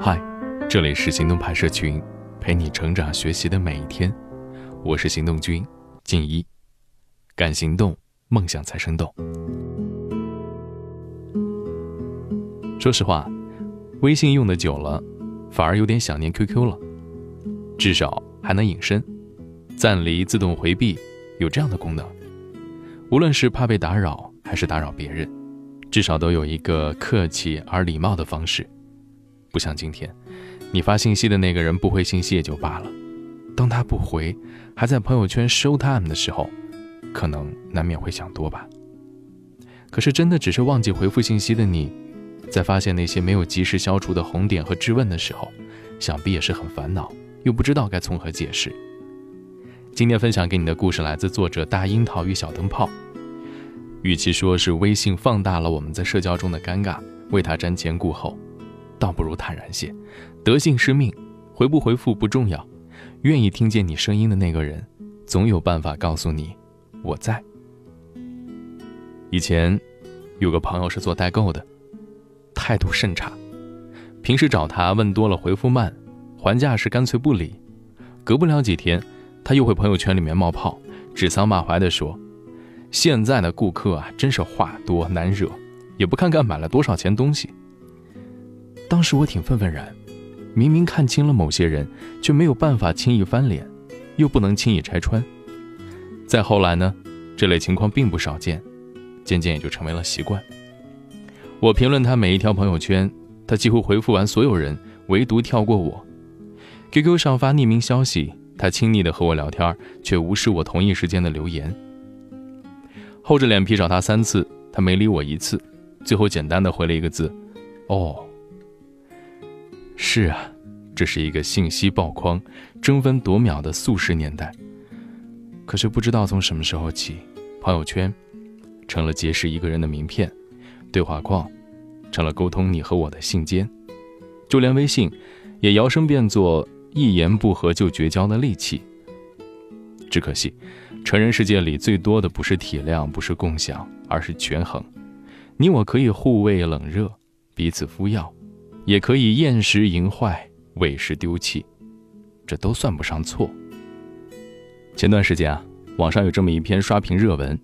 嗨，这里是行动派社群，陪你成长学习的每一天。我是行动君静一，敢行动，梦想才生动。说实话，微信用的久了，反而有点想念 QQ 了。至少还能隐身，暂离、自动回避，有这样的功能。无论是怕被打扰，还是打扰别人，至少都有一个客气而礼貌的方式。不像今天，你发信息的那个人不回信息也就罢了，当他不回，还在朋友圈 show time 的时候，可能难免会想多吧。可是真的只是忘记回复信息的你，在发现那些没有及时消除的红点和质问的时候，想必也是很烦恼，又不知道该从何解释。今天分享给你的故事来自作者大樱桃与小灯泡。与其说是微信放大了我们在社交中的尴尬，为他瞻前顾后。倒不如坦然些，得信是命，回不回复不重要，愿意听见你声音的那个人，总有办法告诉你我在。以前有个朋友是做代购的，态度甚差，平时找他问多了回复慢，还价时干脆不理，隔不了几天，他又会朋友圈里面冒泡，指桑骂槐的说：“现在的顾客啊，真是话多难惹，也不看看买了多少钱东西。”当时我挺愤愤然，明明看清了某些人，却没有办法轻易翻脸，又不能轻易拆穿。再后来呢，这类情况并不少见，渐渐也就成为了习惯。我评论他每一条朋友圈，他几乎回复完所有人，唯独跳过我。QQ 上发匿名消息，他亲昵的和我聊天，却无视我同一时间的留言。厚着脸皮找他三次，他没理我一次，最后简单的回了一个字：“哦。”是啊，这是一个信息爆筐、争分夺秒的速食年代。可是不知道从什么时候起，朋友圈成了结识一个人的名片，对话框成了沟通你和我的信笺，就连微信也摇身变作一言不合就绝交的利器。只可惜，成人世界里最多的不是体谅，不是共享，而是权衡。你我可以互为冷热，彼此敷药。也可以厌食淫坏，喂食丢弃，这都算不上错。前段时间啊，网上有这么一篇刷屏热文：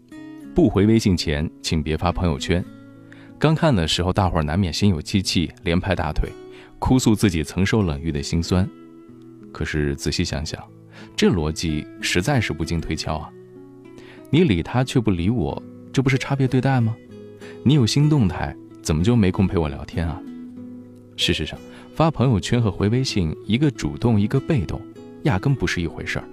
不回微信前，请别发朋友圈。刚看的时候，大伙儿难免心有戚戚，连拍大腿，哭诉自己曾受冷遇的心酸。可是仔细想想，这逻辑实在是不经推敲啊！你理他却不理我，这不是差别对待吗？你有新动态，怎么就没空陪我聊天啊？事实上，发朋友圈和回微信，一个主动，一个被动，压根不是一回事儿。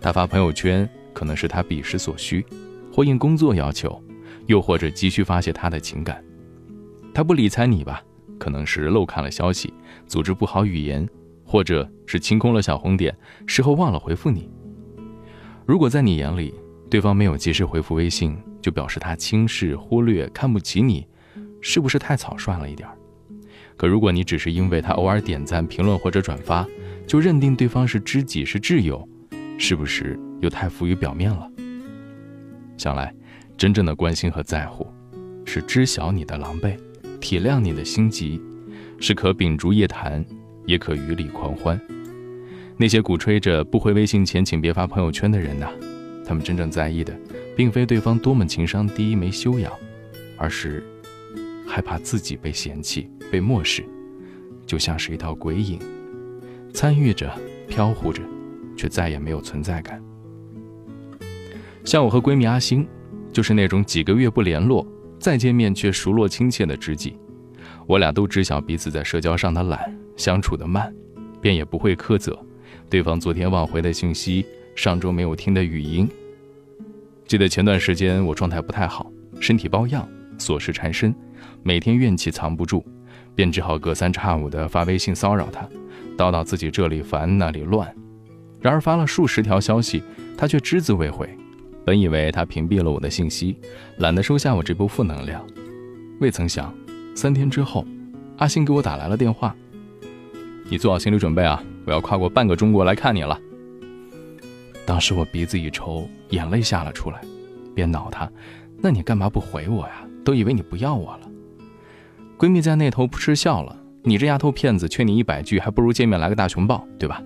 他发朋友圈可能是他彼时所需，或应工作要求，又或者急需发泄他的情感。他不理睬你吧，可能是漏看了消息，组织不好语言，或者是清空了小红点，事后忘了回复你。如果在你眼里，对方没有及时回复微信，就表示他轻视、忽略、看不起你，是不是太草率了一点儿？可如果你只是因为他偶尔点赞、评论或者转发，就认定对方是知己是挚友，是不是又太浮于表面了？想来，真正的关心和在乎，是知晓你的狼狈，体谅你的心急，是可秉烛夜谈，也可与里狂欢。那些鼓吹着不回微信前请别发朋友圈的人呐，他们真正在意的，并非对方多么情商低、没修养，而是害怕自己被嫌弃。被漠视，就像是一道鬼影，参与着，飘忽着，却再也没有存在感。像我和闺蜜阿星，就是那种几个月不联络，再见面却熟络亲切的知己。我俩都知晓彼此在社交上的懒，相处的慢，便也不会苛责对方昨天忘回的信息，上周没有听的语音。记得前段时间我状态不太好，身体抱恙，琐事缠身，每天怨气藏不住。便只好隔三差五地发微信骚扰他，叨叨自己这里烦那里乱。然而发了数十条消息，他却只字未回。本以为他屏蔽了我的信息，懒得收下我这波负能量，未曾想，三天之后，阿星给我打来了电话：“你做好心理准备啊，我要跨过半个中国来看你了。”当时我鼻子一抽，眼泪下了出来，便恼他：“那你干嘛不回我呀？都以为你不要我了。”闺蜜在那头扑哧笑了，你这丫头片子，劝你一百句，还不如见面来个大熊抱，对吧？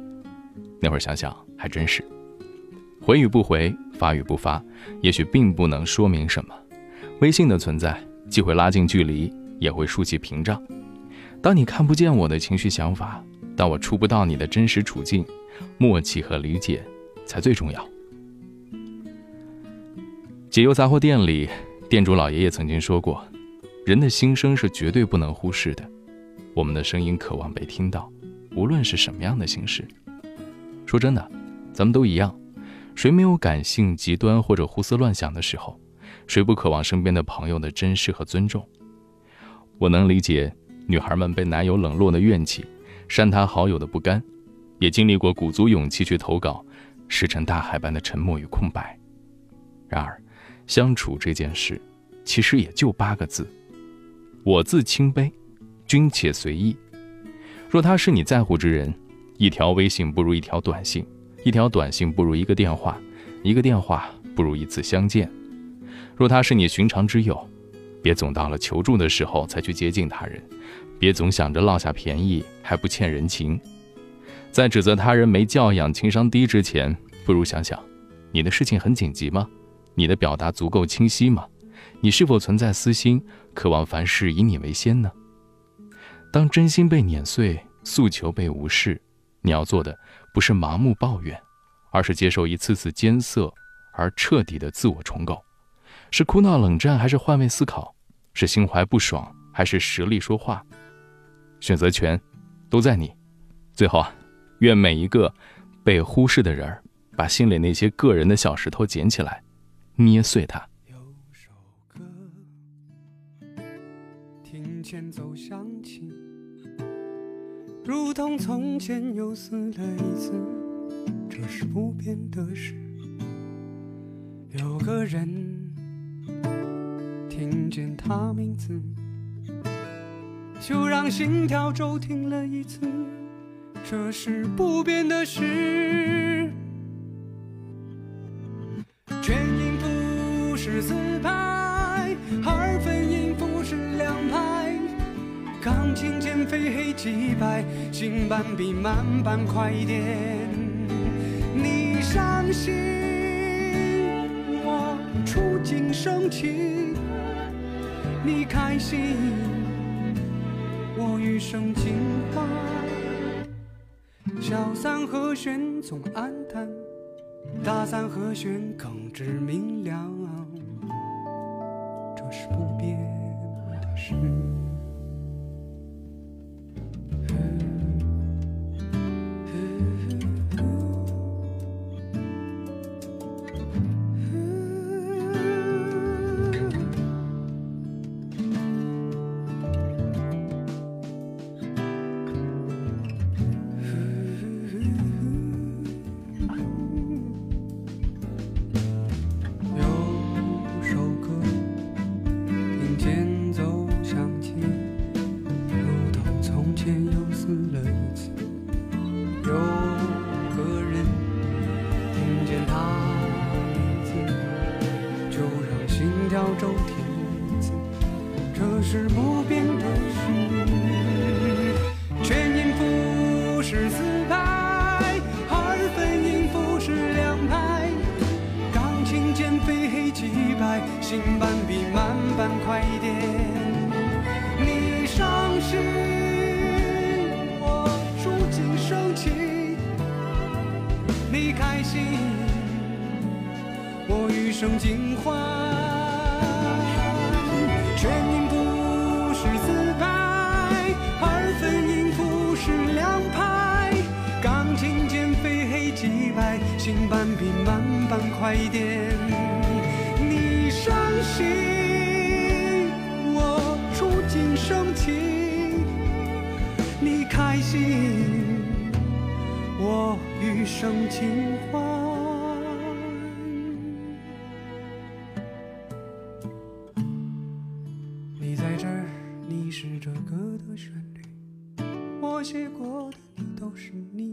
那会儿想想还真是，回与不回，发与不发，也许并不能说明什么。微信的存在，既会拉近距离，也会竖起屏障。当你看不见我的情绪想法，当我触不到你的真实处境，默契和理解才最重要。解忧杂货店里，店主老爷爷曾经说过：“人的心声是绝对不能忽视的，我们的声音渴望被听到，无论是什么样的形式。”说真的，咱们都一样，谁没有感性极端或者胡思乱想的时候？谁不渴望身边的朋友的珍视和尊重？我能理解女孩们被男友冷落的怨气，删他好友的不甘，也经历过鼓足勇气去投稿，石沉大海般的沉默与空白。然而，相处这件事，其实也就八个字：我自清杯，君且随意。若他是你在乎之人。一条微信不如一条短信，一条短信不如一个电话，一个电话不如一次相见。若他是你寻常之友，别总到了求助的时候才去接近他人，别总想着落下便宜还不欠人情。在指责他人没教养、情商低之前，不如想想，你的事情很紧急吗？你的表达足够清晰吗？你是否存在私心，渴望凡事以你为先呢？当真心被碾碎，诉求被无视。你要做的不是盲目抱怨，而是接受一次次艰涩而彻底的自我重构。是哭闹冷战，还是换位思考？是心怀不爽，还是实力说话？选择权都在你。最后啊，愿每一个被忽视的人儿，把心里那些个人的小石头捡起来，捏碎它。前奏响起。如同从前又死了一次，这是不变的事。有个人听见他名字，就让心跳骤停了一次，这是不变的事。全音符是自，拍。钢琴键非黑即白，新版比慢版快一点。你伤心，我触景生情；你开心，我余生尽欢。小三和弦总暗淡，大三和弦更知明亮。这是不变的事。生尽欢，全因不是自拍。二分音符是两拍，钢琴键非黑即白，新版比慢版快一点。你伤心，我触景生情；你开心，我余生情。我写过的都是你。